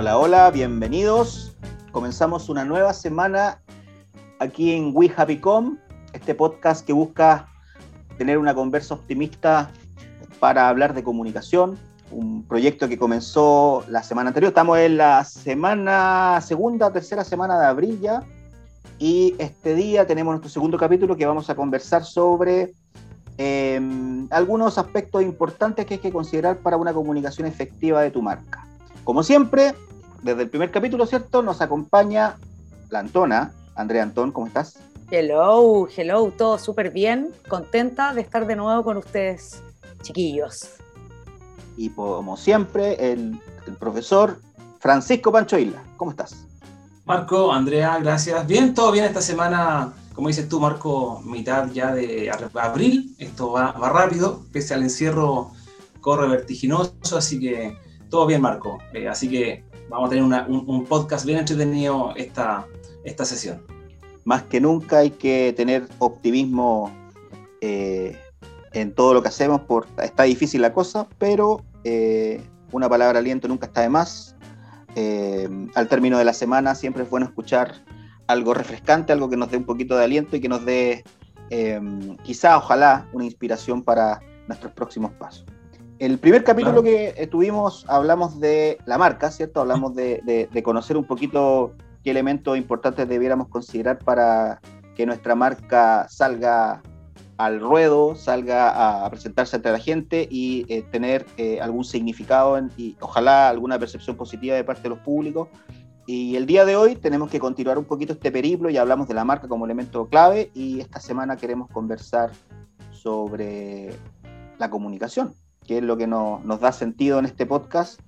Hola, hola, bienvenidos. Comenzamos una nueva semana aquí en We Happy Com, este podcast que busca tener una conversa optimista para hablar de comunicación, un proyecto que comenzó la semana anterior. Estamos en la semana, segunda, tercera semana de abril y este día tenemos nuestro segundo capítulo que vamos a conversar sobre eh, algunos aspectos importantes que hay que considerar para una comunicación efectiva de tu marca. Como siempre, desde el primer capítulo, ¿cierto? Nos acompaña la Antona. Andrea Antón, ¿cómo estás? Hello, hello, todo súper bien. Contenta de estar de nuevo con ustedes, chiquillos. Y como siempre, el, el profesor Francisco Pancho Isla. ¿Cómo estás? Marco, Andrea, gracias. Bien, todo bien esta semana. Como dices tú, Marco, mitad ya de abril. Esto va, va rápido, pese al encierro, corre vertiginoso, así que todo bien, Marco. Eh, así que vamos a tener un, podcast bien entretenido esta, esta sesión. Más que nunca hay que tener optimismo eh, en todo lo que hacemos. Por, está difícil la cosa, pero eh, una palabra aliento nunca está de más. Eh, al término de la semana siempre es bueno escuchar algo refrescante, algo que nos dé un poquito de aliento y que nos dé quizá, ojalá, una inspiración para nuestros próximos pasos. El primer capítulo claro. que tuvimos hablamos de la marca, ¿cierto? Hablamos de, de, de, conocer un poquito qué elementos importantes debiéramos considerar para que nuestra marca salga al ruedo, salga a presentarse ante la gente y eh, tener eh, algún significado en, y ojalá alguna percepción positiva de parte de los públicos. Y el día de hoy tenemos que continuar un poquito este periplo y hablamos de la marca como elemento clave y esta semana queremos conversar sobre la comunicación, que es lo que no, nos da sentido en este podcast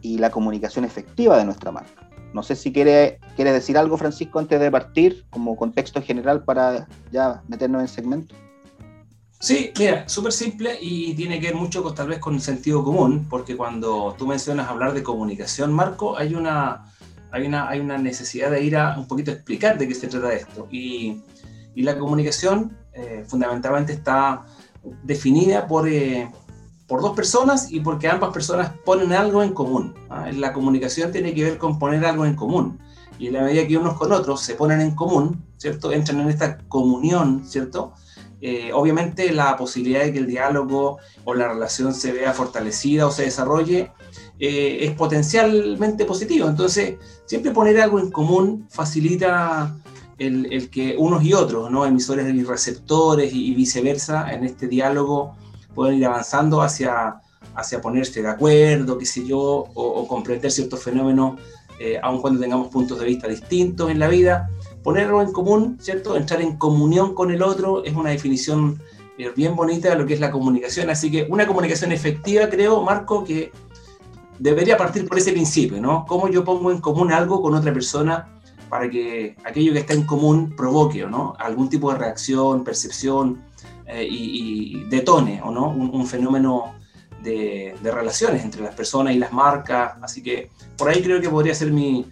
y la comunicación efectiva de nuestra marca. No sé si quiere, quieres decir algo, Francisco, antes de partir, como contexto general para ya meternos en segmento. Sí, mira, súper simple y tiene que ver mucho con, tal vez con el sentido común, porque cuando tú mencionas hablar de comunicación, Marco, hay una, hay una, hay una necesidad de ir a un poquito a explicar de qué se trata esto. Y, y la comunicación eh, fundamentalmente está definida por, eh, por dos personas y porque ambas personas ponen algo en común. ¿ah? La comunicación tiene que ver con poner algo en común. Y en la medida que unos con otros se ponen en común, ¿cierto? Entran en esta comunión, ¿cierto? Eh, obviamente la posibilidad de que el diálogo o la relación se vea fortalecida o se desarrolle eh, es potencialmente positivo. Entonces, siempre poner algo en común facilita el, el, que unos y otros, ¿no? emisores y receptores y, y viceversa, en este diálogo puedan ir avanzando hacia, hacia ponerse de acuerdo, qué sé yo, o, o comprender ciertos fenómenos, eh, aun cuando tengamos puntos de vista distintos en la vida ponerlo en común, ¿cierto? Entrar en comunión con el otro es una definición eh, bien bonita de lo que es la comunicación. Así que una comunicación efectiva, creo, Marco, que debería partir por ese principio, ¿no? Cómo yo pongo en común algo con otra persona para que aquello que está en común provoque, ¿no? Algún tipo de reacción, percepción eh, y, y, detone, ¿o no? Un, un fenómeno de, de, relaciones entre las personas y las marcas. Así que por ahí creo que podría ser mi,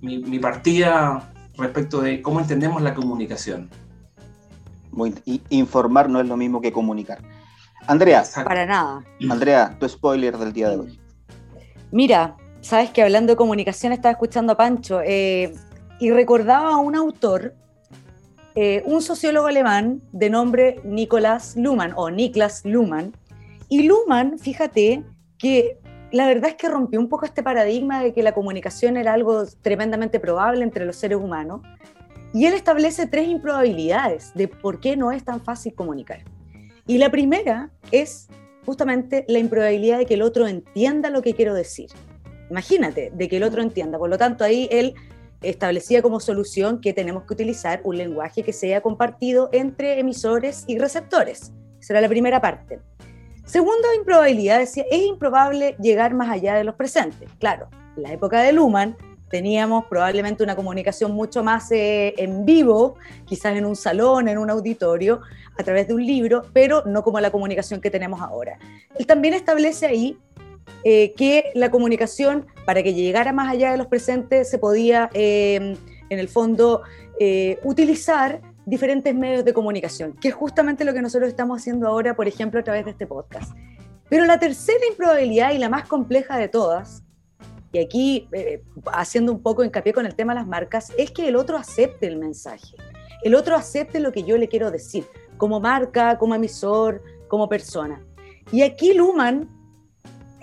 mi, mi partida respecto de cómo entendemos la comunicación. Muy, informar no es lo mismo que comunicar. Andrea. Para nada. Andrea, tu spoiler del día de hoy. Mira, sabes que hablando de comunicación estaba escuchando a Pancho eh, y recordaba a un autor, eh, un sociólogo alemán de nombre Nicolás Luhmann o Niklas Luhmann. Y Luhmann, fíjate que la verdad es que rompió un poco este paradigma de que la comunicación era algo tremendamente probable entre los seres humanos. Y él establece tres improbabilidades de por qué no es tan fácil comunicar. Y la primera es justamente la improbabilidad de que el otro entienda lo que quiero decir. Imagínate, de que el otro entienda. Por lo tanto, ahí él establecía como solución que tenemos que utilizar un lenguaje que sea compartido entre emisores y receptores. Esa era la primera parte. Segunda improbabilidad, decía, es improbable llegar más allá de los presentes. Claro, en la época de Luhmann teníamos probablemente una comunicación mucho más eh, en vivo, quizás en un salón, en un auditorio, a través de un libro, pero no como la comunicación que tenemos ahora. Él también establece ahí eh, que la comunicación, para que llegara más allá de los presentes, se podía, eh, en el fondo, eh, utilizar diferentes medios de comunicación, que es justamente lo que nosotros estamos haciendo ahora, por ejemplo, a través de este podcast. Pero la tercera improbabilidad y la más compleja de todas y aquí eh, haciendo un poco hincapié con el tema de las marcas, es que el otro acepte el mensaje, el otro acepte lo que yo le quiero decir, como marca, como emisor, como persona. Y aquí Luman,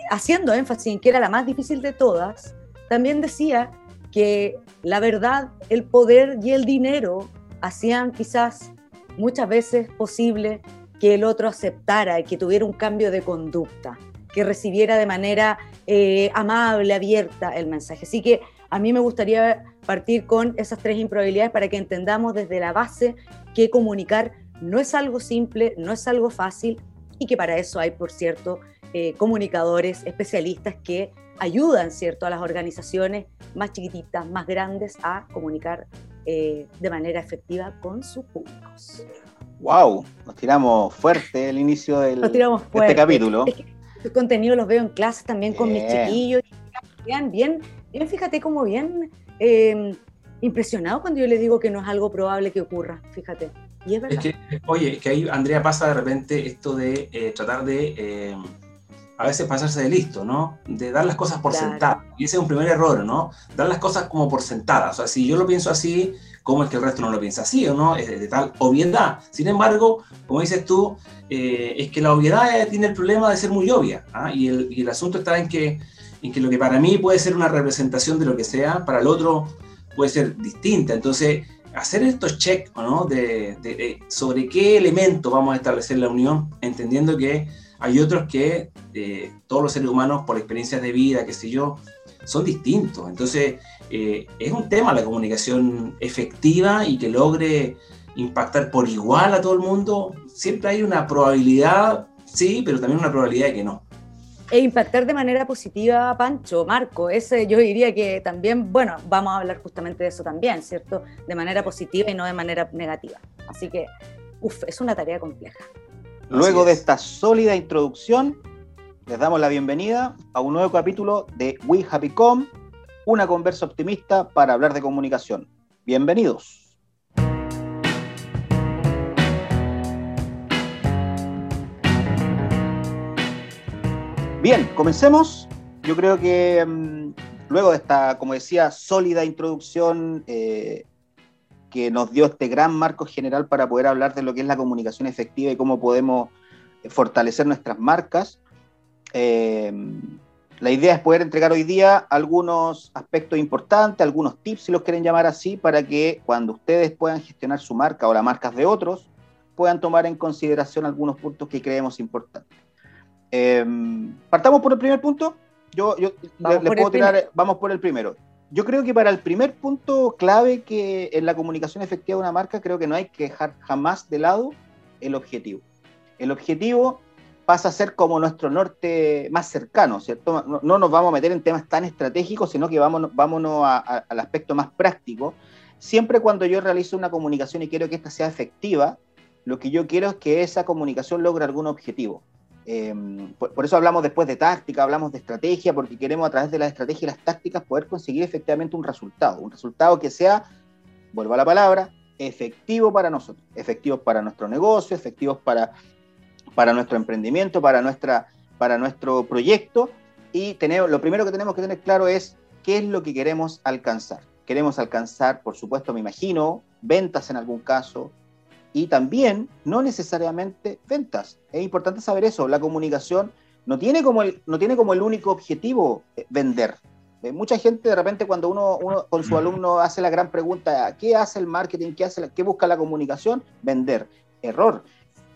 haciendo énfasis en que era la más difícil de todas, también decía que la verdad, el poder y el dinero hacían quizás muchas veces posible que el otro aceptara y que tuviera un cambio de conducta, que recibiera de manera eh, amable, abierta el mensaje. Así que a mí me gustaría partir con esas tres improbabilidades para que entendamos desde la base que comunicar no es algo simple, no es algo fácil y que para eso hay, por cierto, eh, comunicadores, especialistas que ayudan, ¿cierto?, a las organizaciones más chiquititas, más grandes, a comunicar eh, de manera efectiva con sus públicos. ¡Wow! Nos tiramos fuerte el inicio del, de este capítulo. Es contenido los veo en clases también con mis chiquillos. Bien, bien, bien, fíjate cómo bien eh, impresionado cuando yo le digo que no es algo probable que ocurra, fíjate. Y es verdad. Es que, oye, que ahí Andrea pasa de repente esto de eh, tratar de a veces pasarse de listo, ¿no? De dar las cosas por sentadas. Y ese es un primer error, ¿no? Dar las cosas como por sentadas. O sea, si yo lo pienso así, ¿cómo es que el resto no lo piensa así o no? Es de, tal obviedad. Sin embargo, como dices tú, eh, es que la obviedad tiene el problema de ser muy obvia. ¿ah? Y, el, y, el, asunto está en que, en que lo que para mí puede ser una representación de lo que sea, para el otro puede ser distinta. Entonces, hacer estos checks, ¿no? De, de, sobre qué elemento vamos a establecer la unión, entendiendo que hay otros que eh, todos los seres humanos, por experiencias de vida, qué sé yo, son distintos. Entonces, eh, es un tema la comunicación efectiva y que logre impactar por igual a todo el mundo. Siempre hay una probabilidad, sí, pero también una probabilidad de que no. E impactar de manera positiva, Pancho, Marco, ese yo diría que también, bueno, vamos a hablar justamente de eso también, ¿cierto? De manera positiva y no de manera negativa. Así que, uff, es una tarea compleja. Luego de esta sólida introducción, les damos la bienvenida a un nuevo capítulo de We Happy Com, una conversa optimista para hablar de comunicación. Bienvenidos. Bien, comencemos. Yo creo que mm, luego de esta, como decía, sólida introducción, eh, que nos dio este gran marco general para poder hablar de lo que es la comunicación efectiva y cómo podemos fortalecer nuestras marcas. Eh, la idea es poder entregar hoy día algunos aspectos importantes, algunos tips, si los quieren llamar así, para que cuando ustedes puedan gestionar su marca o las marcas de otros, puedan tomar en consideración algunos puntos que creemos importantes. Eh, partamos por el primer punto. Yo, yo le, puedo tirar, vamos por el primero. Yo creo que para el primer punto clave que en la comunicación efectiva de una marca, creo que no hay que dejar jamás de lado el objetivo. El objetivo pasa a ser como nuestro norte más cercano, ¿cierto? No, nos vamos a meter en temas tan estratégicos, sino que vámonos, vámonos al aspecto más práctico. Siempre cuando yo realizo una comunicación y quiero que esta sea efectiva, lo que yo quiero es que esa comunicación logre algún objetivo. Em, por, eso hablamos después de táctica, hablamos de estrategia, porque queremos a través de la estrategia y las tácticas poder conseguir efectivamente un resultado, un resultado que sea, vuelvo a la palabra, efectivo para nosotros, efectivo para nuestro negocio, efectivo para, para nuestro emprendimiento, para, nuestra, para nuestro proyecto. Y tenemos, lo primero que tenemos que tener claro es qué es lo que queremos alcanzar. Queremos alcanzar, por supuesto, me imagino, ventas en algún caso, y también no necesariamente ventas. Es importante saber eso. La comunicación no tiene como el, no tiene como el único objetivo eh, vender. Eh, mucha gente de repente cuando uno, uno, con su alumno hace la gran pregunta, ¿qué hace el marketing? ¿Qué, hace ¿Qué busca la comunicación? Vender. Error.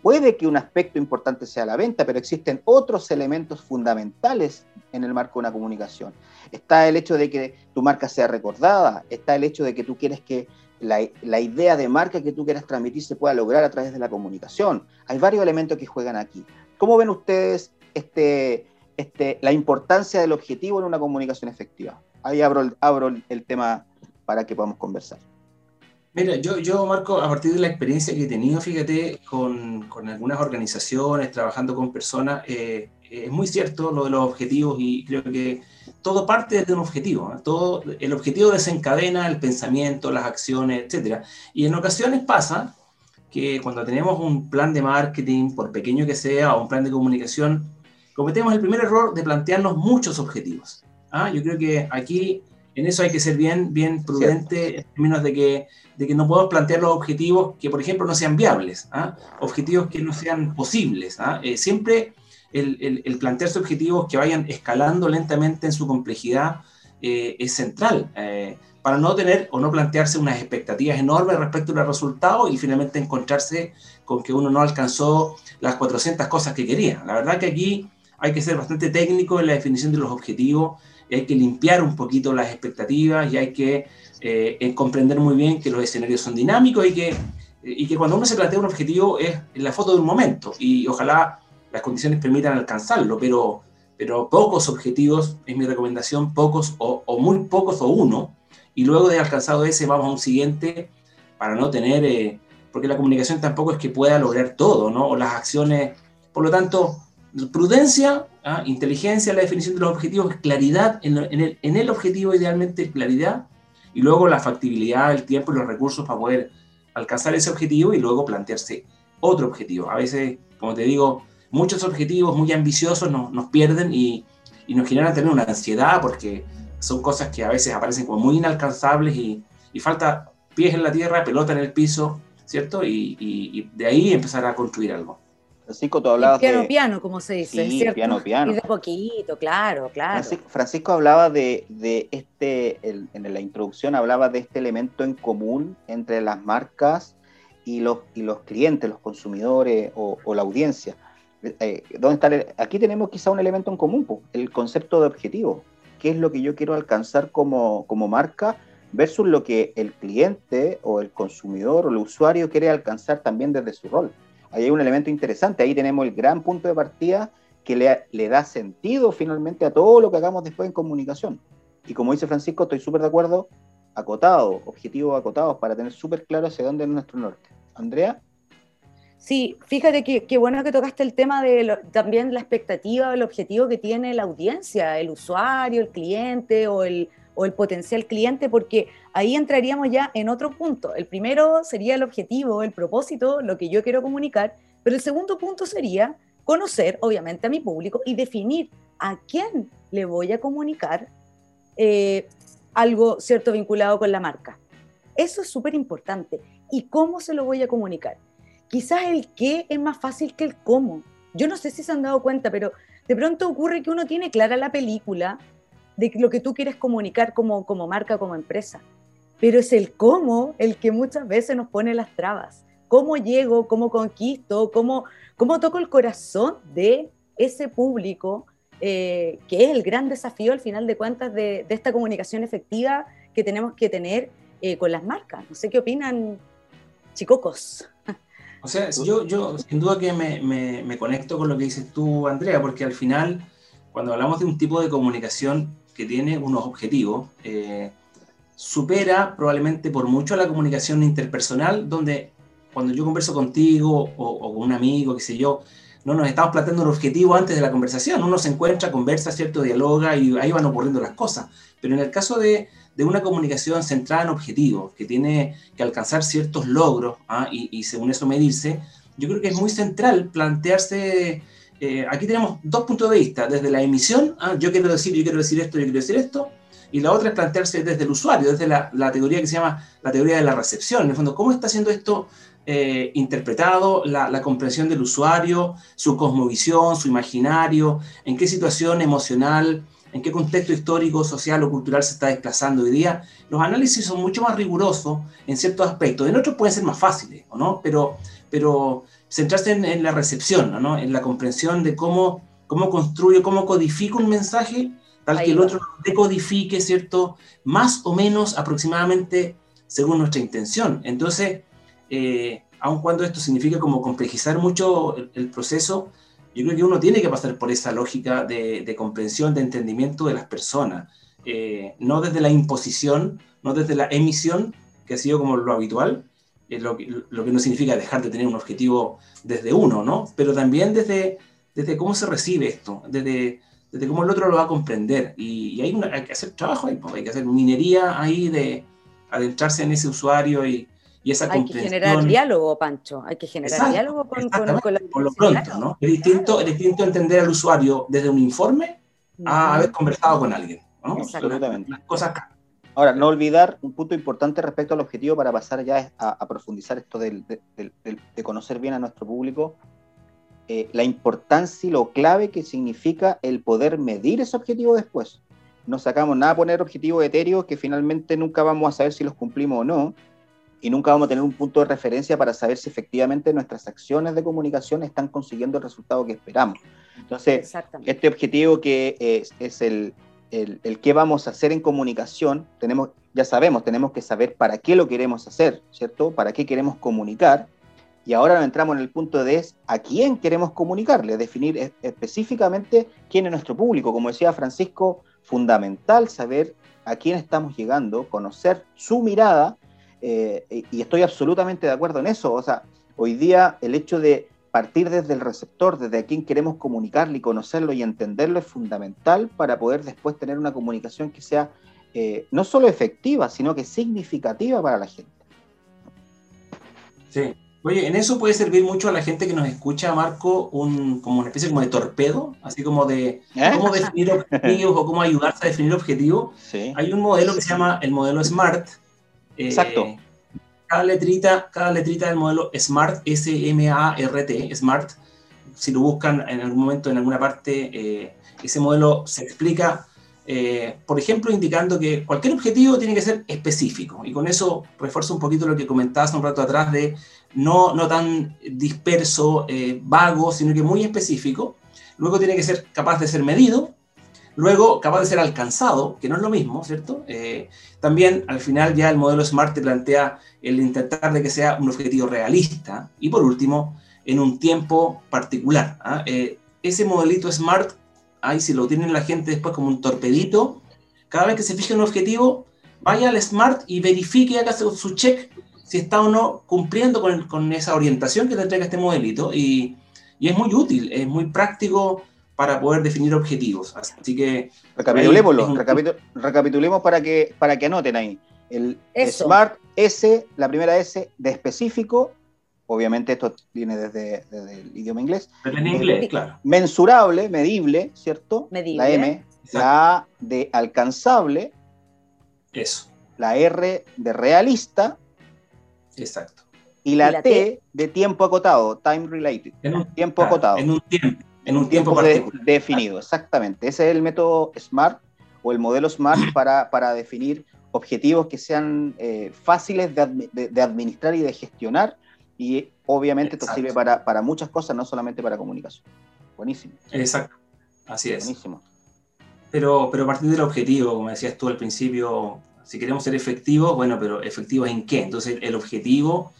Puede que un aspecto importante sea la venta, pero existen otros elementos fundamentales en el marco de una comunicación. Está el hecho de que tu marca sea recordada, está el hecho de que tú quieres que la, idea de marca que tú quieras transmitir se pueda lograr a través de la comunicación. Hay varios elementos que juegan aquí. ¿Cómo ven ustedes este, este, la importancia del objetivo en una comunicación efectiva? Ahí abro, abro el tema para que podamos conversar. Mira, yo, yo, Marco, a partir de la experiencia que he tenido, fíjate, con, con algunas organizaciones, trabajando con personas, eh, es muy cierto lo de los objetivos y creo que todo parte de un objetivo. Todo, el objetivo desencadena el pensamiento, las acciones, etc. Y en ocasiones pasa que cuando tenemos un plan de marketing, por pequeño que sea, o un plan de comunicación, cometemos el primer error de plantearnos muchos objetivos. ¿ah? Yo creo que aquí en eso hay que ser bien, bien prudente en términos de que, de que no podemos plantear los objetivos que, por ejemplo, no sean viables, ¿ah? objetivos que no sean posibles. ¿ah? Eh, siempre el, el, plantearse objetivos que vayan escalando lentamente en su complejidad eh, es central. Eh, para no tener o no plantearse unas expectativas enormes respecto a los resultados y finalmente encontrarse con que uno no alcanzó las 400 cosas que quería. La verdad que aquí hay que ser bastante técnico en la definición de los objetivos y hay que limpiar un poquito las expectativas y hay que eh, comprender muy bien que los escenarios son dinámicos y que, y que cuando uno se plantea un objetivo es la foto de un momento y ojalá las condiciones permitan alcanzarlo, pero, pero pocos objetivos, es mi recomendación, pocos o, o muy pocos o uno, y luego de alcanzado ese vamos a un siguiente para no tener, eh, porque la comunicación tampoco es que pueda lograr todo, ¿no? O las acciones, por lo tanto, prudencia, ¿ah? inteligencia, la definición de los objetivos, claridad en, el, objetivo, idealmente claridad, y luego la factibilidad, el tiempo y los recursos para poder alcanzar ese objetivo y luego plantearse otro objetivo. A veces, como te digo, muchos objetivos muy ambiciosos nos, nos pierden y, y, nos generan tener una ansiedad porque son cosas que a veces aparecen como muy inalcanzables y, y falta pies en la tierra, pelota en el piso, ¿cierto? Y, y, de ahí empezar a construir algo. Francisco, tú hablabas piano, Piano, como se dice, sí, piano, piano. Y de poquito, claro, claro. Francisco, hablaba de, de este, en la introducción hablaba de este elemento en común entre las marcas y los, y los clientes, los consumidores o, o la audiencia. Eh, ¿dónde está aquí tenemos quizá un elemento en común, el concepto de objetivo qué es lo que yo quiero alcanzar como, como marca versus lo que el cliente o el consumidor o el usuario quiere alcanzar también desde su rol. Ahí hay un elemento interesante, ahí tenemos el gran punto de partida que le, da sentido finalmente a todo lo que hagamos después en comunicación. Y como dice Francisco, estoy súper de acuerdo, acotado, objetivos acotados para tener súper claro hacia dónde es nuestro norte. Andrea. Sí, fíjate que, bueno que tocaste el tema de también la expectativa, el objetivo que tiene la audiencia, el usuario, el cliente o el, o el potencial cliente, porque ahí entraríamos ya en otro punto. El primero sería el objetivo, el propósito, lo que yo quiero comunicar, pero el segundo punto sería conocer, obviamente, a mi público y definir a quién le voy a comunicar eh, algo cierto vinculado con la marca. Eso es súper importante. ¿Y cómo se lo voy a comunicar? quizás el qué es más fácil que el cómo. Yo no sé si se han dado cuenta, pero de pronto ocurre que uno tiene clara la película de lo que tú quieres comunicar como, como marca, como empresa. Pero es el cómo el que muchas veces nos pone las trabas. ¿Cómo llego? ¿Cómo conquisto? ¿Cómo, cómo toco el corazón de ese público? Eh, que es el gran desafío al final de cuentas de, esta comunicación efectiva que tenemos que tener eh, con las marcas. No sé qué opinan, chicocos. O sea, yo, yo sin duda que me, me, conecto con lo que dices tú, Andrea, porque al final, cuando hablamos de un tipo de comunicación que tiene unos objetivos, eh, supera probablemente por mucho la comunicación interpersonal, donde cuando yo converso contigo o, con un amigo, qué sé yo, no nos estamos planteando un objetivo antes de la conversación, uno se encuentra, conversa, ¿cierto? Dialoga y ahí van ocurriendo las cosas. Pero en el caso de, de una comunicación centrada en objetivos, que tiene que alcanzar ciertos logros ¿ah? y, según eso medirse, yo creo que es muy central plantearse, eh, aquí tenemos dos puntos de vista, desde la emisión, ¿ah? yo quiero decir, yo quiero decir esto, yo quiero decir esto, y la otra es plantearse desde el usuario, desde la, teoría que se llama la teoría de la recepción, en el fondo, ¿cómo está siendo esto eh, interpretado, la, la, comprensión del usuario, su cosmovisión, su imaginario, en qué situación emocional, en qué contexto histórico, social o cultural se está desplazando hoy día. Los análisis son mucho más rigurosos en ciertos aspectos, en otros pueden ser más fáciles, ¿no? Pero, pero centrarse en, la recepción, ¿no? en la comprensión de cómo, cómo construye, cómo codifica un mensaje, tal que el otro decodifique, ¿cierto? Más o menos aproximadamente según nuestra intención. Entonces, eh, aun cuando esto significa como complejizar mucho el proceso, yo creo que uno tiene que pasar por esa lógica de, comprensión, de entendimiento de las personas, eh, no desde la imposición, no desde la emisión, que ha sido como lo habitual, lo, que, lo, que, no significa dejar de tener un objetivo desde uno, ¿no? Pero también desde, desde cómo se recibe esto, desde, desde cómo el otro lo va a comprender. Y, hay, hay, que hacer trabajo ahí, hay que hacer minería ahí de adentrarse en ese usuario y, hay que generar diálogo, Pancho, hay que generar diálogo con, con, la Por lo pronto, ¿no? Es distinto, es distinto entender al usuario desde un informe a haber conversado con alguien. ¿no? Absolutamente. Las cosas Ahora, no olvidar un punto importante respecto al objetivo para pasar ya a, profundizar esto de, conocer bien a nuestro público, eh, la importancia y lo clave que significa el poder medir ese objetivo después. No sacamos nada a poner objetivos etéreos que finalmente nunca vamos a saber si los cumplimos o no, y nunca vamos a tener un punto de referencia para saber si efectivamente nuestras acciones de comunicación están consiguiendo el resultado que esperamos. Entonces, este objetivo que es el, el, qué vamos a hacer en comunicación, tenemos, ya sabemos, tenemos que saber para qué lo queremos hacer, ¿cierto? Para qué queremos comunicar. Y ahora entramos en el punto de es a quién queremos comunicarle, definir específicamente quién es nuestro público. Como decía Francisco, fundamental saber a quién estamos llegando, conocer su mirada, eh, y estoy absolutamente de acuerdo en eso. O sea, hoy día el hecho de partir desde el receptor, desde a quien queremos comunicarle y conocerlo y entenderlo es fundamental para poder después tener una comunicación que sea eh, no solo efectiva, sino que significativa para la gente. Sí. Oye, en eso puede servir mucho a la gente que nos escucha, Marco, un, como una especie como de torpedo, así como de ¿Eh? cómo definir objetivos o cómo ayudarse a definir objetivos. Hay un modelo que se llama el modelo SMART. Eh, Exacto cada letrita, cada letrita del modelo SMART, S-M-A-R-T, SMART, si lo buscan en algún momento en alguna parte, eh, ese modelo se explica, eh, por ejemplo, indicando que cualquier objetivo tiene que ser específico. Y con eso refuerzo un poquito lo que comentabas un rato atrás de no, no tan disperso, eh, vago, sino que muy específico. Luego tiene que ser capaz de ser medido, Luego, capaz de ser alcanzado, que no es lo mismo, ¿cierto? Eh, también, al final, ya el modelo SMART te plantea el intentar de que sea un objetivo realista. Y por último, en un tiempo particular. ¿ah? Eh, ese modelito SMART, ahí si lo tiene la gente después como un torpedito, cada vez que se fije un objetivo, vaya al SMART y verifique, haga su check si está o no cumpliendo con, con esa orientación que te entrega este modelito. Y, y es muy útil, es muy práctico para poder definir objetivos. Así que... Recapitulémoslo, recapitulemos para que, para que anoten ahí. El Smart S, la primera S de específico, obviamente esto viene desde, el idioma inglés. en inglés, claro. Mensurable, medible, ¿cierto? Medible. La M, la A de alcanzable. Eso. La R de realista. Exacto. Y la, T, de tiempo acotado, time related. En un, tiempo acotado. En un tiempo. En un tiempo, definido, exactamente. Ese es el método SMART o el modelo SMART para, para definir objetivos que sean eh, fáciles de, administrar y de gestionar. Y obviamente esto sirve para, para, muchas cosas, no solamente para comunicación. Buenísimo. Exacto, así es. Buenísimo. Pero, pero a partir del objetivo, como decías tú al principio, si queremos ser efectivos, bueno, pero efectivos en qué? Entonces el objetivo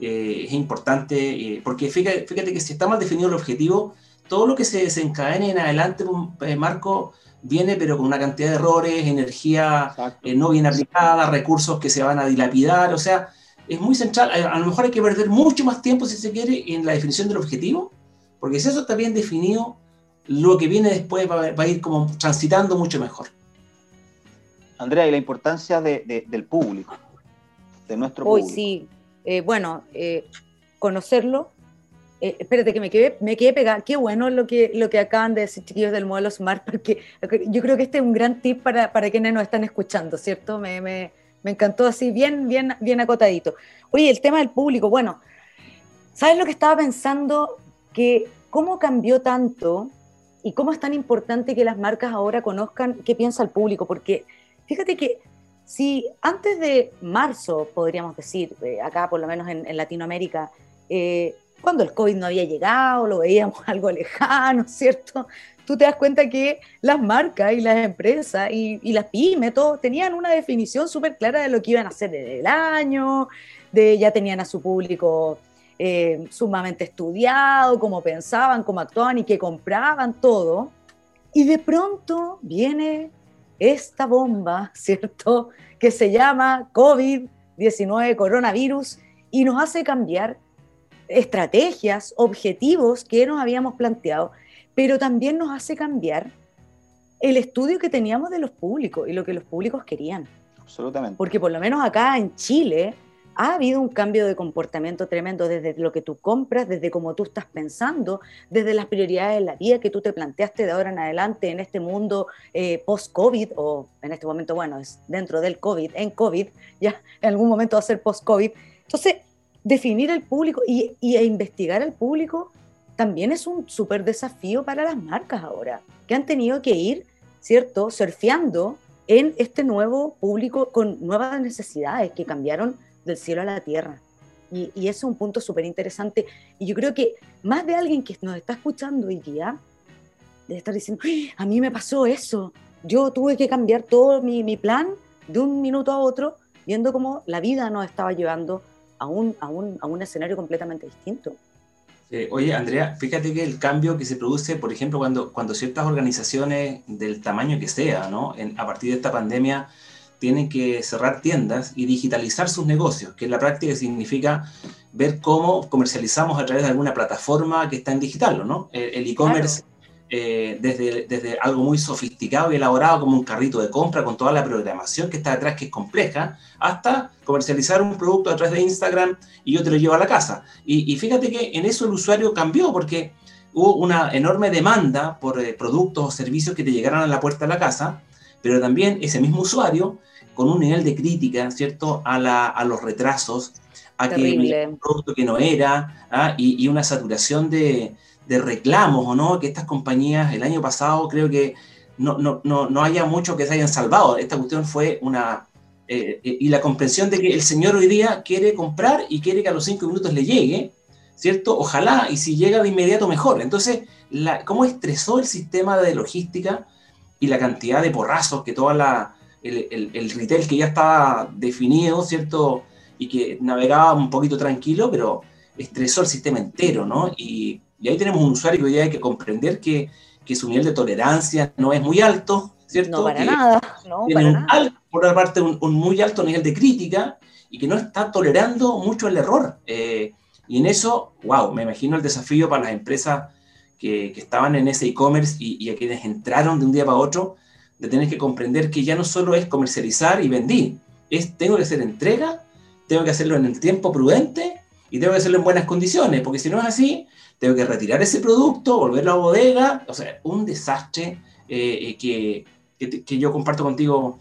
eh, es importante, eh, porque fíjate, fíjate que si está mal definido el objetivo, todo lo que se desencadene en adelante, eh, Marco, viene pero con una cantidad de errores, energía eh, no bien aplicada, recursos que se van a dilapidar, o sea, es muy central. A, lo mejor hay que perder mucho más tiempo, si se quiere, en la definición del objetivo, porque si eso está bien definido, lo que viene después va, a ir como transitando mucho mejor. Andrea, y la importancia del público, de nuestro Hoy público. sí, eh, bueno, conocerlo, eh, espérate que me quedé, me quedé pegada. Qué bueno lo que, lo que acaban de decir, chiquillos, del modelo SMART, porque yo creo que este es un gran tip para, para quienes nos están escuchando, ¿cierto? Me, me, me, encantó así, bien, bien, bien acotadito. Oye, el tema del público, bueno, ¿sabes lo que estaba pensando? Que cómo cambió tanto y cómo es tan importante que las marcas ahora conozcan qué piensa el público, porque fíjate que si antes de marzo, podríamos decir, eh, acá por lo menos en, en Latinoamérica, eh, cuando el COVID no había llegado, lo veíamos algo lejano, ¿cierto? Tú te das cuenta que las marcas y las empresas y, las pymes, todos tenían una definición súper clara de lo que iban a hacer en el año, de ya tenían a su público eh, sumamente estudiado, cómo pensaban, cómo actuaban y que compraban todo. Y de pronto viene esta bomba, ¿cierto? Que se llama COVID-19, coronavirus, y nos hace cambiar estrategias, objetivos que nos habíamos planteado, pero también nos hace cambiar el estudio que teníamos de los públicos y lo que los públicos querían. Absolutamente. Porque por lo menos acá en Chile ha habido un cambio de comportamiento tremendo desde lo que tú compras, desde cómo tú estás pensando, desde las prioridades de la vida que tú te planteaste de ahora en adelante en este mundo eh, post-COVID, o en este momento, bueno, es dentro del COVID, en COVID, ya en algún momento va a ser post-COVID. Entonces, definir el público y, y e investigar al público también es un súper desafío para las marcas ahora, que han tenido que ir, ¿cierto?, surfeando en este nuevo público con nuevas necesidades que cambiaron del cielo a la tierra. Y, y eso es un punto súper interesante. Y yo creo que más de alguien que nos está escuchando hoy día debe estar diciendo, a mí me pasó eso. Yo tuve que cambiar todo mi, mi plan de un minuto a otro, viendo cómo la vida nos estaba llevando a un, a un, a un escenario completamente distinto. oye, Andrea, fíjate que el cambio que se produce, por ejemplo, cuando, cuando ciertas organizaciones del tamaño que sea, ¿no? En, a partir de esta pandemia, tienen que cerrar tiendas y digitalizar sus negocios, que en la práctica significa ver cómo comercializamos a través de alguna plataforma que está en digital, ¿no? El e-commerce, eh, desde, desde algo muy sofisticado y elaborado como un carrito de compra con toda la programación que está detrás, que es compleja, hasta comercializar un producto a través de Instagram y yo te lo llevo a la casa. Y, y fíjate que en eso el usuario cambió porque hubo una enorme demanda por eh, productos o servicios que te llegaran a la puerta de la casa, pero también ese mismo usuario con un nivel de crítica, ¿cierto?, a, la, a los retrasos, a Terrible. que un producto que no era, ¿ah? y, y, una saturación de, de, reclamos, ¿o no? Que estas compañías el año pasado creo que no, no, no, no haya mucho que se hayan salvado. Esta cuestión fue una... Eh, y la comprensión de que el señor hoy día quiere comprar y quiere que a los cinco minutos le llegue, ¿cierto? Ojalá, y si llega de inmediato mejor. Entonces, ¿cómo estresó el sistema de logística y la cantidad de porrazos que toda la el, el, el, retail que ya estaba definido, ¿cierto? Y que navegaba un poquito tranquilo, pero estresó el sistema entero, ¿no? Y, y ahí tenemos un usuario que hoy hay que comprender que, que, su nivel de tolerancia no es muy alto, ¿cierto? No para que nada, no tiene para un nada. alto, por otra parte, un, un, muy alto nivel de crítica y que no está tolerando mucho el error. Eh, y en eso, wow, me imagino el desafío para las empresas que, que estaban en ese e-commerce y, y a quienes entraron de un día para otro, de tener que comprender que ya no solo es comercializar y vender, es tengo que hacer entrega, tengo que hacerlo en el tiempo prudente y tengo que hacerlo en buenas condiciones, porque si no es así, tengo que retirar ese producto, volverlo a bodega, o sea, un desastre eh, que, que, que, yo comparto contigo.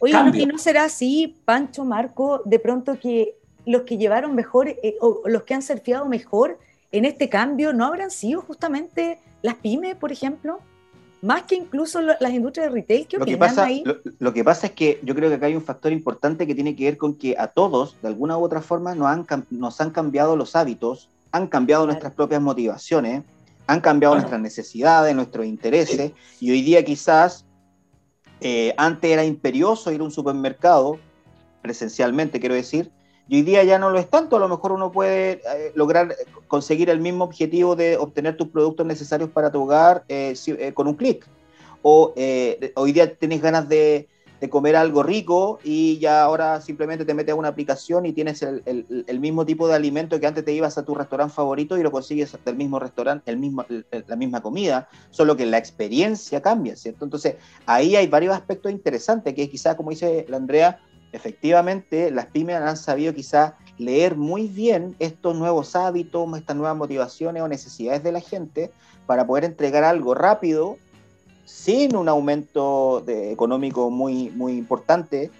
Oye, ¿y no será así, Pancho, Marco, de pronto que los que llevaron mejor eh, o los que han surfeado mejor en este cambio no habrán sido justamente las pymes, por ejemplo? Más que incluso las industrias de retail. ¿Qué lo, que pasa, ahí? Lo, lo, que pasa es que yo creo que acá hay un factor importante que tiene que ver con que a todos, de alguna u otra forma, nos han, nos han cambiado los hábitos, han cambiado claro. nuestras propias motivaciones, han cambiado nuestras necesidades, nuestros intereses, y hoy día quizás eh, antes era imperioso ir a un supermercado, presencialmente quiero decir, y hoy día ya no lo es tanto, a lo mejor uno puede eh, lograr conseguir el mismo objetivo de obtener tus productos necesarios para tu hogar eh, eh, con un clic. O hoy día tenés ganas de, comer algo rico y ya ahora simplemente te metes a una aplicación y tienes el, el, el, mismo tipo de alimento que antes te ibas a tu restaurante favorito y lo consigues del mismo restaurante, el mismo, la misma comida, solo que la experiencia cambia, ¿cierto? Entonces ahí hay varios aspectos interesantes que quizás, como dice la Andrea, efectivamente las pymes han sabido quizá leer muy bien estos nuevos hábitos, estas nuevas motivaciones o necesidades de la gente para poder entregar algo rápido, sin un aumento de, económico muy, muy importante,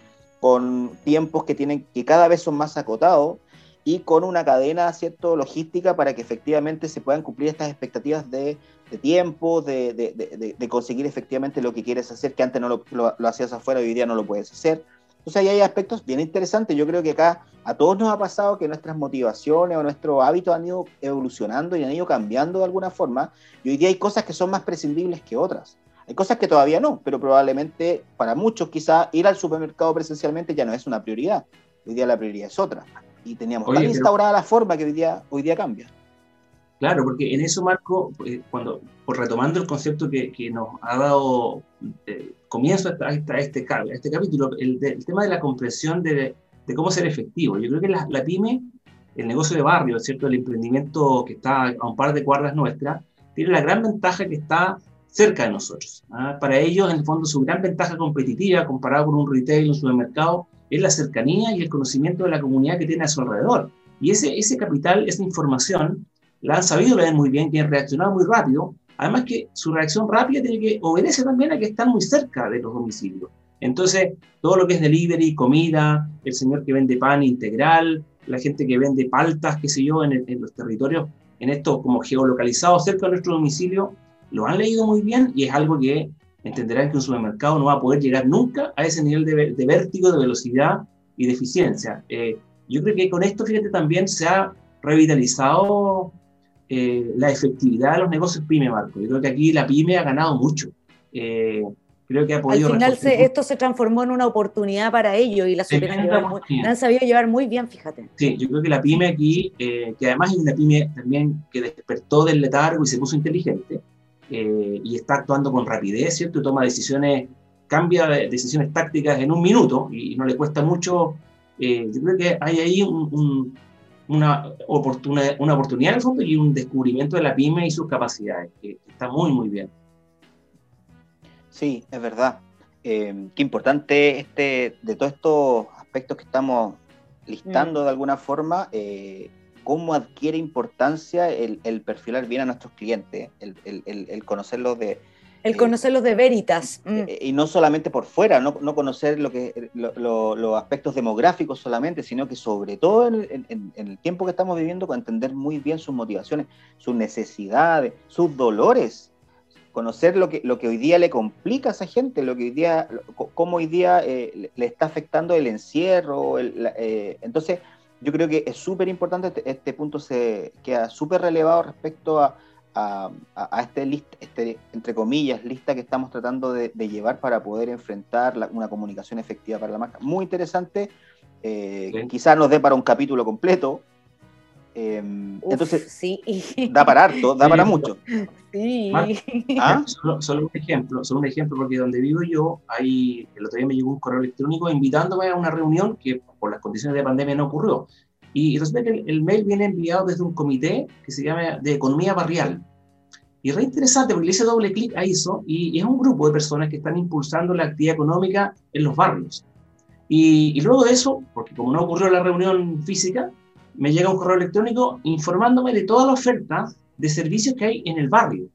con tiempos que, tienen, que cada vez son más acotados y con una cadena cierto logística para que efectivamente se puedan cumplir estas expectativas de, de tiempo, de, de, de, conseguir efectivamente lo que quieres hacer, que antes no lo, lo, lo hacías afuera y hoy día no lo puedes hacer. Entonces ahí hay aspectos bien interesantes. Yo creo que acá a todos nos ha pasado que nuestras motivaciones o nuestros hábitos han ido evolucionando y han ido cambiando de alguna forma. Y hoy día hay cosas que son más prescindibles que otras. Hay cosas que todavía no, pero probablemente para muchos quizá ir al supermercado presencialmente ya no es una prioridad. Hoy día la prioridad es otra. Y teníamos Oye, tan pero... instaurada la forma que hoy día, hoy día cambia. Claro, porque en eso, Marco, cuando, por retomando el concepto que, que nos ha dado eh, comienzo a, a, este, a este capítulo, el, de, el, tema de la comprensión de, de, cómo ser efectivo. Yo creo que la, la, pyme, el negocio de barrio, ¿cierto? el emprendimiento que está a un par de cuadras nuestras, tiene la gran ventaja que está cerca de nosotros. ¿ah? Para ellos, en el fondo, su gran ventaja competitiva comparado con un retail, un supermercado, es la cercanía y el conocimiento de la comunidad que tiene a su alrededor. Y ese, ese capital, esa información, la han sabido leer muy bien, que han reaccionado muy rápido. Además que su reacción rápida tiene que obedece también a que están muy cerca de los domicilios. Entonces, todo lo que es delivery, comida, el señor que vende pan integral, la gente que vende paltas, qué sé yo, en, en los territorios, en esto como geolocalizado cerca de nuestro domicilio, lo han leído muy bien y es algo que entenderán que un supermercado no va a poder llegar nunca a ese nivel de, de vértigo, de velocidad y de eficiencia. Eh, yo creo que con esto, fíjate, también se ha revitalizado eh, la efectividad de los negocios pyme, Marco. Yo creo que aquí la pyme ha ganado mucho. Eh, creo que ha podido... Al final esto se transformó en una oportunidad para ellos y la, la han sabido llevar muy bien, fíjate. Sí, yo creo que la pyme aquí, que además es una pyme también que despertó del letargo y se puso inteligente, eh, y está actuando con rapidez, ¿cierto? Y toma decisiones, cambia decisiones tácticas en un minuto y, no le cuesta mucho. Eh, yo creo que hay ahí una, oportunidad, una oportunidad en el fondo y un descubrimiento de la pyme y sus capacidades, que está muy, muy bien. Sí, es verdad. Eh, qué importante este, de todos estos aspectos que estamos listando mm. de alguna forma, eh, cómo adquiere importancia el, perfilar bien a nuestros clientes, el, conocerlos de... El conocerlos de veritas. Mm. Eh, y no solamente por fuera, no, conocer lo que, los aspectos demográficos solamente, sino que sobre todo en, el tiempo que estamos viviendo, entender muy bien sus motivaciones, sus necesidades, sus dolores, conocer lo que, lo que hoy día le complica a esa gente, lo que hoy día, cómo hoy día eh, le está afectando el encierro. Eh, entonces, yo creo que es súper importante, este, este, punto se queda súper relevado respecto a, a, este, list, este, entre comillas, lista que estamos tratando de, llevar para poder enfrentar una comunicación efectiva para la marca. Muy interesante, eh, quizás nos dé para un capítulo completo. Em, entonces, sí. da para harto, da para mucho. Sí. ¿Ah? Solo, un ejemplo, solo un ejemplo, porque donde vivo yo, hay, el otro día me llegó un correo electrónico invitándome a una reunión que por las condiciones de pandemia no ocurrió. Y resulta que el, mail viene enviado desde un comité que se llama de Economía Barrial. Y es re interesante porque le hice doble clic a eso y, es un grupo de personas que están impulsando la actividad económica en los barrios. Y, y luego de eso, porque como no ocurrió la reunión física, me llega un correo electrónico informándome de toda la oferta de servicios que hay en el barrio.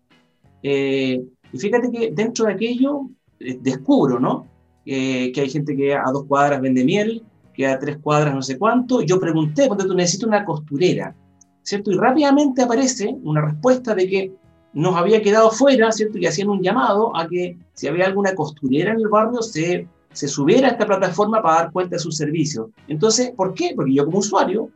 Eh, y fíjate que dentro de aquello eh, descubro, ¿no? Eh, que hay gente que a dos cuadras vende miel, que a tres cuadras no sé cuánto. Yo pregunté, cuando tú necesitas una costurera, ¿cierto? Y rápidamente aparece una respuesta de que nos había quedado fuera, ¿cierto? Y hacían un llamado a que si había alguna costurera en el barrio, se, se subiera a esta plataforma para dar cuenta de sus servicios. Entonces, ¿por qué? Porque yo como usuario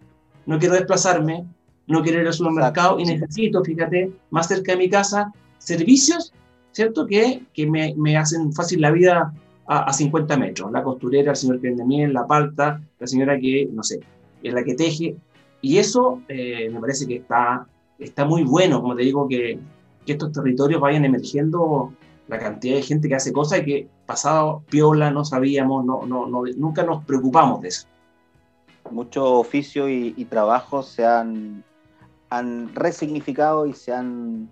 no quiero desplazarme, no quiero ir al supermercado y necesito, fíjate, más cerca de mi casa, servicios, ¿cierto? Que, que me, me, hacen fácil la vida a, a, 50 metros. La costurera, el señor que vende miel, la palta, la señora que, no sé, es la que teje. Y eso eh, me parece que está, está muy bueno, como te digo, que, que estos territorios vayan emergiendo la cantidad de gente que hace cosas y que pasado piola no sabíamos, no, no, no, nunca nos preocupamos de eso. Muchos oficios y, y trabajos se han han resignificado y se han,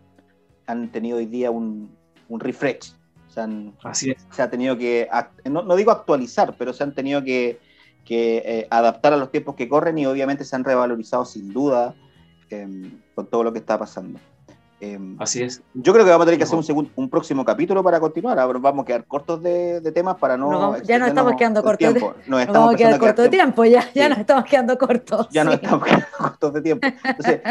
han tenido hoy día un, un refresh. Se, han, Así se ha tenido que, no, no, digo actualizar, pero se han tenido que, que eh, adaptar a los tiempos que corren y obviamente se han revalorizado sin duda eh, con todo lo que está pasando. Em, Así es. Yo creo que vamos a tener que hacer un, segundo, un próximo capítulo para continuar. Ahora vamos a quedar cortos de, temas para no. ya nos estamos quedando cortos de, nos estamos quedando cortos de tiempo. Ya, ya nos estamos quedando cortos. Ya nos estamos quedando cortos de tiempo. Entonces,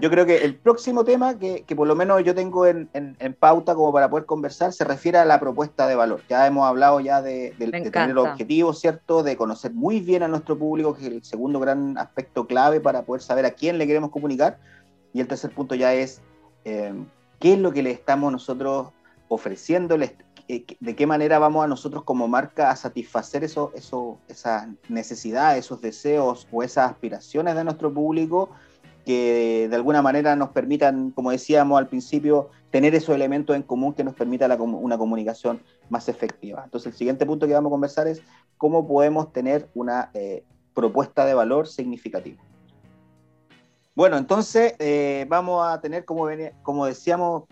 yo creo que el próximo tema que, que por lo menos yo tengo en, en, pauta como para poder conversar se refiere a la propuesta de valor. Ya hemos hablado ya de, de tener objetivos, ¿cierto? De conocer muy bien a nuestro público, que es el segundo gran aspecto clave para poder saber a quién le queremos comunicar. Y el tercer punto ya es eh, qué es lo que le estamos nosotros ofreciendo, de qué manera vamos a nosotros como marca a satisfacer esas necesidades, esos deseos o esas aspiraciones de nuestro público que de alguna manera nos permitan, como decíamos al principio, tener esos elementos en común que nos permita una comunicación más efectiva. Entonces el siguiente punto que vamos a conversar es cómo podemos tener una eh, propuesta de valor significativa. Bueno, entonces eh, vamos a tener, como, decíamos,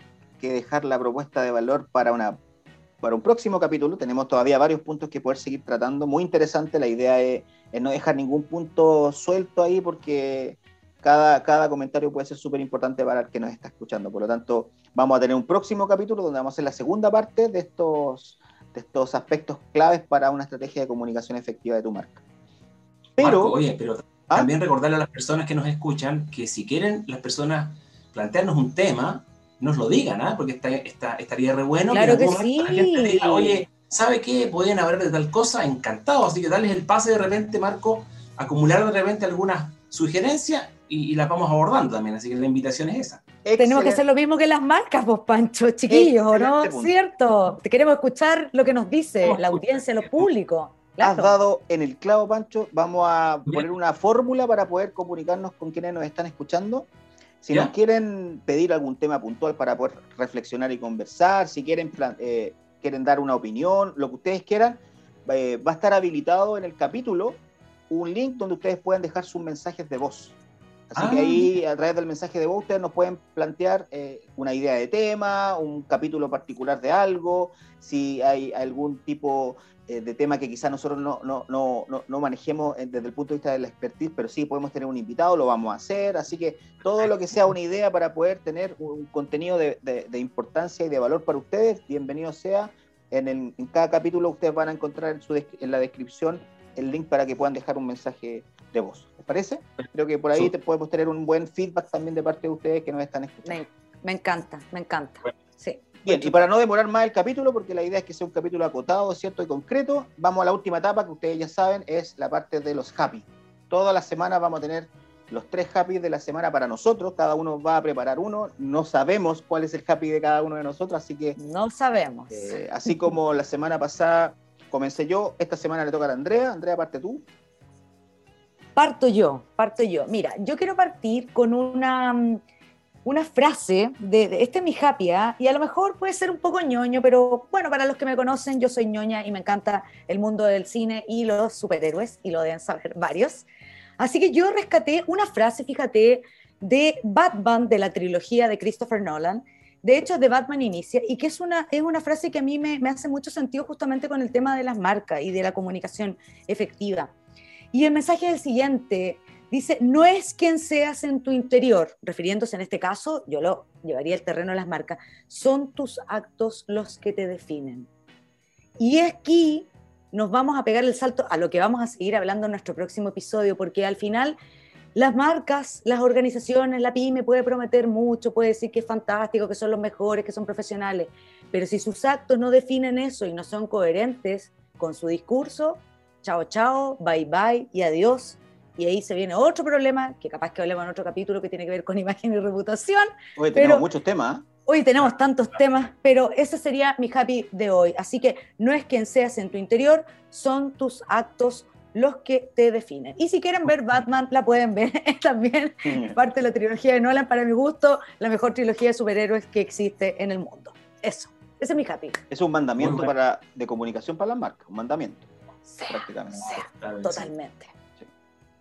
que dejar la propuesta de valor para un próximo capítulo. Tenemos todavía varios puntos que poder seguir tratando. Muy interesante. La idea es, no dejar ningún punto suelto ahí porque cada, comentario puede ser súper importante para el que nos está escuchando. Por lo tanto, vamos a tener un próximo capítulo donde vamos a hacer la segunda parte de estos, aspectos claves para una estrategia de comunicación efectiva de tu marca. Pero ¿ah? también recordarle a las personas que nos escuchan que si quieren las personas plantearnos un tema, nos lo digan, ¿ah? porque está, estaría re bueno claro que, sí. la gente diga, oye, ¿sabe qué? Pueden hablar de tal cosa, encantado. Así que darles el pase de repente, Marco, acumular de repente algunas sugerencias y, las vamos abordando también. Así que la invitación es esa. Tenemos que hacer lo mismo que las marcas, vos, Pancho, chiquillos, ¿o no? ¿Cierto? Te queremos escuchar lo que nos dice la audiencia, lo público. Has dado en el clavo, Pancho. Vamos a poner una fórmula para poder comunicarnos con quienes nos están escuchando si nos quieren pedir algún tema puntual para poder reflexionar y conversar, si quieren, eh, quieren dar una opinión, lo que ustedes quieran, eh, va a estar habilitado en el capítulo un link donde ustedes pueden dejar sus mensajes de voz. Así que ah. ahí, a través del mensaje de voz, ustedes nos pueden plantear eh, una idea de tema, un capítulo particular de algo, si hay algún tipo eh, de tema que quizás nosotros no, no, no, no, manejemos eh, desde el punto de vista de la expertise, pero sí podemos tener un invitado, lo vamos a hacer. Así que todo lo que sea una idea para poder tener un contenido de, de, importancia y de valor para ustedes, bienvenido sea. En, el, en, cada capítulo ustedes van a encontrar en, su, en la descripción el link para que puedan dejar un mensaje de voz. ¿Les parece? Creo que por ahí te podemos tener un buen feedback también de parte de ustedes que nos están escuchando. Me, me encanta, me encanta. Bien, y para no demorar más el capítulo, porque la idea es que sea un capítulo acotado, ¿cierto? Y concreto, vamos a la última etapa que ustedes ya saben, es la parte de los happy. Todas las semanas vamos a tener los tres happy de la semana para nosotros, cada uno va a preparar uno, no sabemos cuál es el happy de cada uno de nosotros, así que... No sabemos. Eh, así como la semana pasada comencé yo, esta semana le toca a Andrea, Andrea, parte tú. Parto yo, parto yo. Mira, yo quiero partir con una mm, una frase de, este es mi happy, ¿ah? y a lo mejor puede ser un poco ñoño, pero bueno, para los que me conocen, yo soy ñoña y me encanta el mundo del cine y los superhéroes, y lo deben saber varios. Así que yo rescaté una frase, fíjate, de Batman de la trilogía de Christopher Nolan, de hecho de Batman Inicia, y que es una, es una frase que a mí me, me hace mucho sentido justamente con el tema de las marcas y de la comunicación efectiva. Y el mensaje es el siguiente, Dice, no es quien seas en tu interior, refiriéndose en este caso, yo lo llevaría el terreno de las marcas, son tus actos los que te definen. Y aquí nos vamos a pegar el salto a lo que vamos a seguir hablando en nuestro próximo episodio, porque al final las marcas, las organizaciones, la pyme puede prometer mucho, puede decir que es fantástico, que son los mejores, que son profesionales, pero si sus actos no definen eso y no son coherentes con su discurso, chao, chao, bye, bye y adiós y ahí se viene otro problema, que capaz que hablemos en otro capítulo que tiene que ver con imagen y reputación. Hoy tenemos muchos temas. ¿eh? Hoy tenemos tantos temas, pero ese sería mi happy de hoy. Así que no es quien seas en tu interior, son tus actos los que te definen. Y si quieren ver Batman, la pueden ver también, parte de la trilogía de Nolan, para mi gusto, la mejor trilogía de superhéroes que existe en el mundo. Eso, ese es mi happy. Es un mandamiento para, de comunicación para las marcas, un mandamiento. prácticamente. totalmente.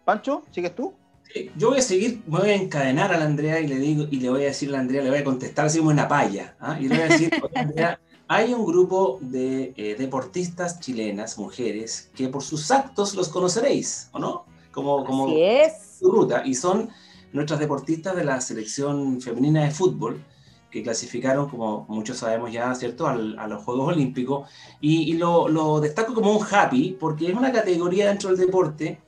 Pancho, ¿sigues tú? Sí, yo voy a seguir, me voy a encadenar a la Andrea y le digo, y le voy a decir a la Andrea, le voy a contestar así como en la palla. ¿ah? Y le voy a decir, Andrea, hay un grupo de eh, deportistas chilenas, mujeres, que por sus actos los conoceréis, ¿o no? Como, como Así es. su ruta. Y son nuestras deportistas de la selección femenina de fútbol, que clasificaron, como muchos sabemos ya, ¿cierto?, a los Juegos Olímpicos. Y, y lo, lo, destaco como un happy, porque es una categoría dentro del deporte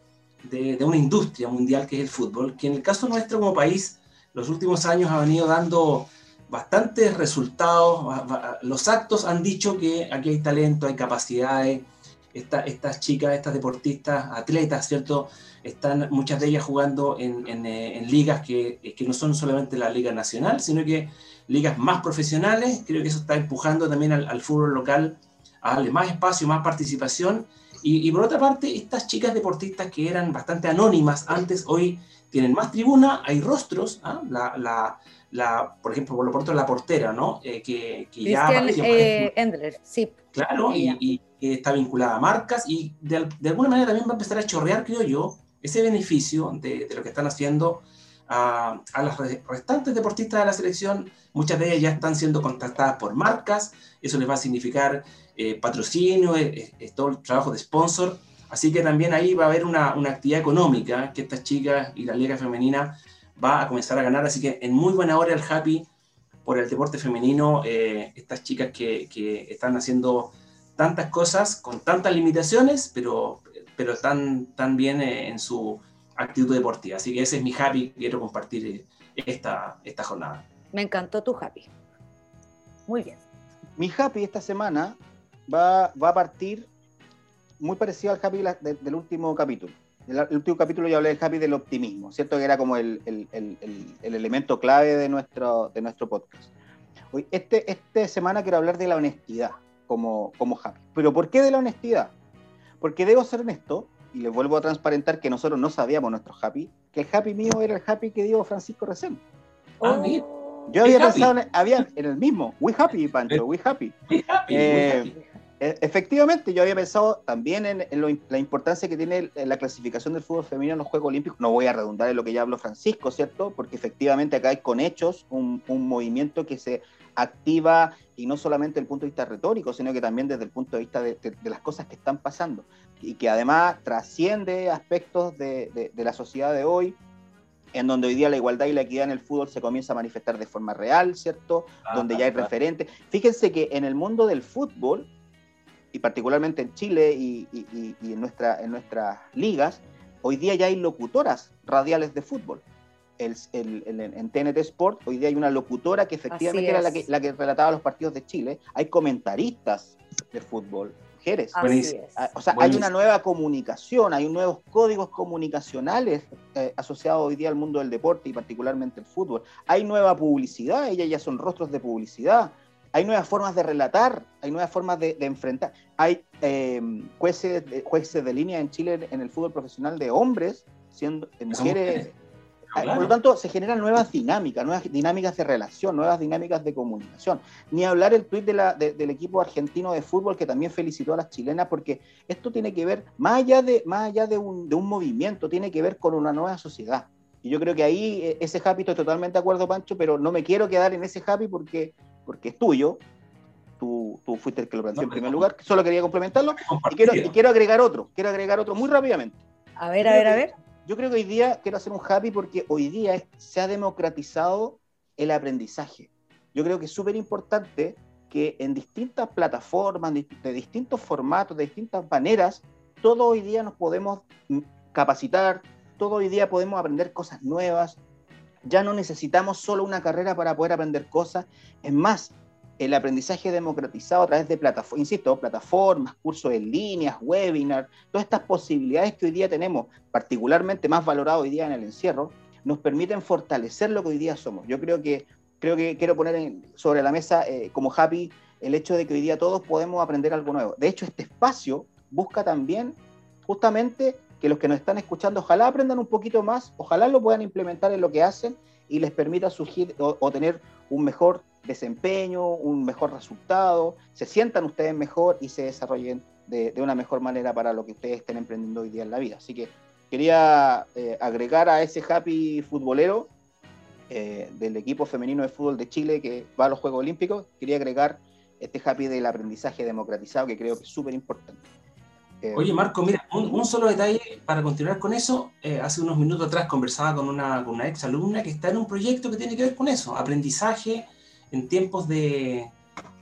de, una industria mundial que es el fútbol, que en el caso nuestro como país, los últimos años ha venido dando bastantes resultados. Los actos han dicho que aquí hay talento, hay capacidades. estas chicas, estas deportistas, atletas, ¿cierto? Están muchas de ellas jugando en, en, ligas que, que, no son solamente la liga nacional, sino que ligas más profesionales. Creo que eso está empujando también al, al fútbol local a darle más espacio, más participación y, por otra parte, estas chicas deportistas que eran bastante anónimas antes, hoy tienen más tribuna, hay rostros, ¿ah? la, la, la, por ejemplo, por lo pronto la portera, ¿no? Eh, que, que ya eh, Endler, sí. Claro, y, y, está vinculada a marcas y de, de, alguna manera también va a empezar a chorrear, creo yo, ese beneficio de, de lo que están haciendo a, las restantes deportistas de la selección. Muchas de ellas ya están siendo contactadas por marcas, eso les va a significar eh, patrocinio, eh, eh, todo el trabajo de sponsor. Así que también ahí va a haber una, una, actividad económica que estas chicas y la liga femenina va a comenzar a ganar. Así que en muy buena hora el Happy por el deporte femenino, estas chicas que, que, están haciendo tantas cosas con tantas limitaciones, pero, pero están tan bien en su actitud deportiva. Así que ese es mi happy, quiero compartir esta, esta jornada. Me encantó tu happy. Muy bien. Mi happy esta semana va, va a partir muy parecido al happy del último capítulo. El, el, último capítulo yo hablé del happy del optimismo, ¿cierto? Que era como el, el, el elemento clave de nuestro, de nuestro podcast. Hoy, este, esta semana quiero hablar de la honestidad como, como happy. ¿Pero por qué de la honestidad? Porque debo ser honesto, y les vuelvo a transparentar que nosotros no sabíamos nuestro happy, que el happy mío era el happy que dio Francisco recién. Ah, Yo había pensado en, había, en el mismo, We Happy, Pancho, We Happy. We happy, eh, e, Efectivamente, yo había pensado también en, la importancia que tiene la clasificación del fútbol femenino en los Juegos Olímpicos. No voy a redundar en lo que ya habló Francisco, ¿cierto? Porque efectivamente acá hay con hechos un, un movimiento que se activa y no solamente desde el punto de vista retórico, sino que también desde el punto de vista de, las cosas que están pasando y que además trasciende aspectos de, la sociedad de hoy, en donde hoy día la igualdad y la equidad en el fútbol se comienza a manifestar de forma real, ¿cierto? Ah, donde ya hay referentes. Fíjense que en el mundo del fútbol, y particularmente en Chile y, en, nuestra, en nuestras ligas, hoy día ya hay locutoras radiales de fútbol en TNT Sport, hoy día hay una locutora que efectivamente era la que, la que relataba los partidos de Chile, hay comentaristas de fútbol, mujeres. Ah, o sea, hay una nueva comunicación, hay nuevos códigos comunicacionales eh, asociados hoy día al mundo del deporte y particularmente el fútbol. Hay nueva publicidad, ellas ya son rostros de publicidad. Hay nuevas formas de relatar, hay nuevas formas de, enfrentar. Hay eh, jueces, jueces de línea en Chile en el fútbol profesional de hombres, siendo mujeres Ah, por lo tanto, se generan nuevas dinámicas, nuevas dinámicas de relación, nuevas dinámicas de comunicación. Ni hablar el tuit del equipo argentino de fútbol que también felicitó a las chilenas, porque esto tiene que ver, más allá, de, más allá de, un, movimiento, tiene que ver con una nueva sociedad. Y yo creo que ahí eh, ese happy estoy totalmente de acuerdo, Pancho, pero no me quiero quedar en ese happy porque, porque es tuyo. Tú, tú fuiste el que lo planteó en primer lugar. Solo quería complementarlo. Y quiero, y quiero agregar otro. Quiero agregar otro muy rápidamente. A ver, a ver, a ver yo creo que hoy día quiero hacer un happy porque hoy día se ha democratizado el aprendizaje. Yo creo que es súper importante que en distintas plataformas, de distintos formatos, de distintas maneras, todo hoy día nos podemos capacitar, todo hoy día podemos aprender cosas nuevas. Ya no necesitamos solo una carrera para poder aprender cosas. Es más, el aprendizaje democratizado a través de plataformas, insisto, plataformas, cursos en línea, webinars, todas estas posibilidades que hoy día tenemos, particularmente más valorado hoy día en el encierro, nos permiten fortalecer lo que hoy día somos. Yo creo que, creo que quiero poner sobre la mesa eh, como happy el hecho de que hoy día todos podemos aprender algo nuevo. De hecho, este espacio busca también justamente que los que nos están escuchando, ojalá aprendan un poquito más, ojalá lo puedan implementar en lo que hacen y les permita surgir o tener un mejor desempeño, un mejor resultado, se sientan ustedes mejor y se desarrollen de, una mejor manera para lo que ustedes estén emprendiendo hoy día en la vida. Así que quería eh, agregar a ese happy futbolero eh, del equipo femenino de fútbol de Chile que va a los Juegos Olímpicos, quería agregar este happy del aprendizaje democratizado que creo que es súper importante. Eh, Oye, Marco, mira, un, solo detalle para continuar con eso. hace unos minutos atrás conversaba con una, con una ex alumna que está en un proyecto que tiene que ver con eso, aprendizaje en tiempos de,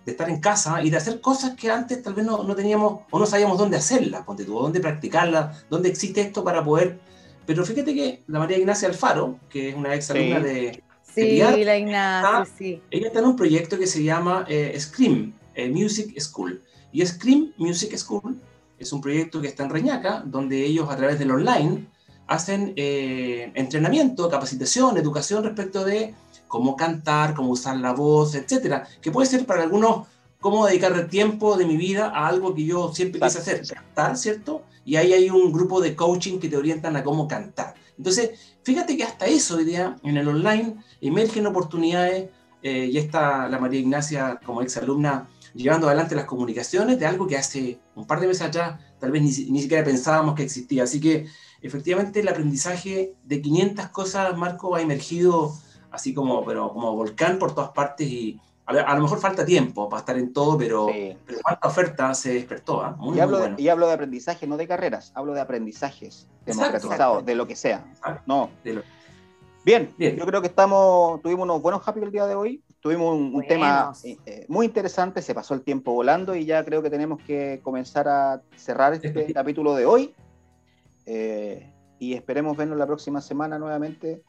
estar en casa y de hacer cosas que antes tal vez no, teníamos o no sabíamos dónde hacerlas, ponte tú, dónde practicarlas, dónde existe esto para poder. Pero fíjate que la María Ignacia Alfaro, que es una ex alumna de. Sí, la Ignacia, sí. Ella está en un proyecto que se llama eh, Scream eh, Music School. Y Scream Music School es un proyecto que está en Reñaca, donde ellos a través del online hacen eh, entrenamiento, capacitación, educación respecto de cómo cantar, cómo usar la voz, etcétera, que puede ser para algunos cómo dedicar el tiempo de mi vida a algo que yo siempre quise hacer, cantar, ¿cierto? Y ahí hay un grupo de coaching que te orientan a cómo cantar. Entonces, fíjate que hasta eso hoy día en el online emergen oportunidades eh, y está la María Ignacia como ex alumna llevando adelante las comunicaciones de algo que hace un par de meses atrás tal vez ni, ni siquiera pensábamos que existía. Así que efectivamente el aprendizaje de 500 cosas, Marco, ha emergido así como, pero como volcán por todas partes y a, lo mejor falta tiempo para estar en todo, pero, pero cuánta oferta se despertó. ¿ah? y, hablo de, y, hablo de, aprendizaje, no de carreras, hablo de aprendizajes democratizados, de lo que sea. No. Bien, yo creo que estamos, tuvimos unos buenos happy el día de hoy. Tuvimos un, tema eh, eh, muy interesante, se pasó el tiempo volando y ya creo que tenemos que comenzar a cerrar este capítulo de hoy. Eh, y esperemos vernos la próxima semana nuevamente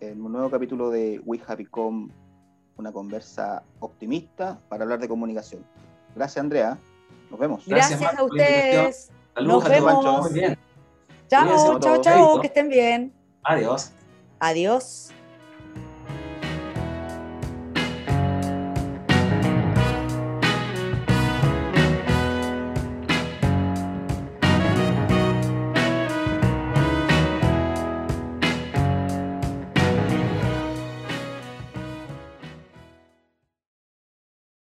en un nuevo capítulo de We Happy Com una conversa optimista para hablar de comunicación. Gracias, Andrea. Nos vemos. Gracias, a ustedes. Nos vemos. Chao, chao, chao. Que estén bien. Adiós. Adiós.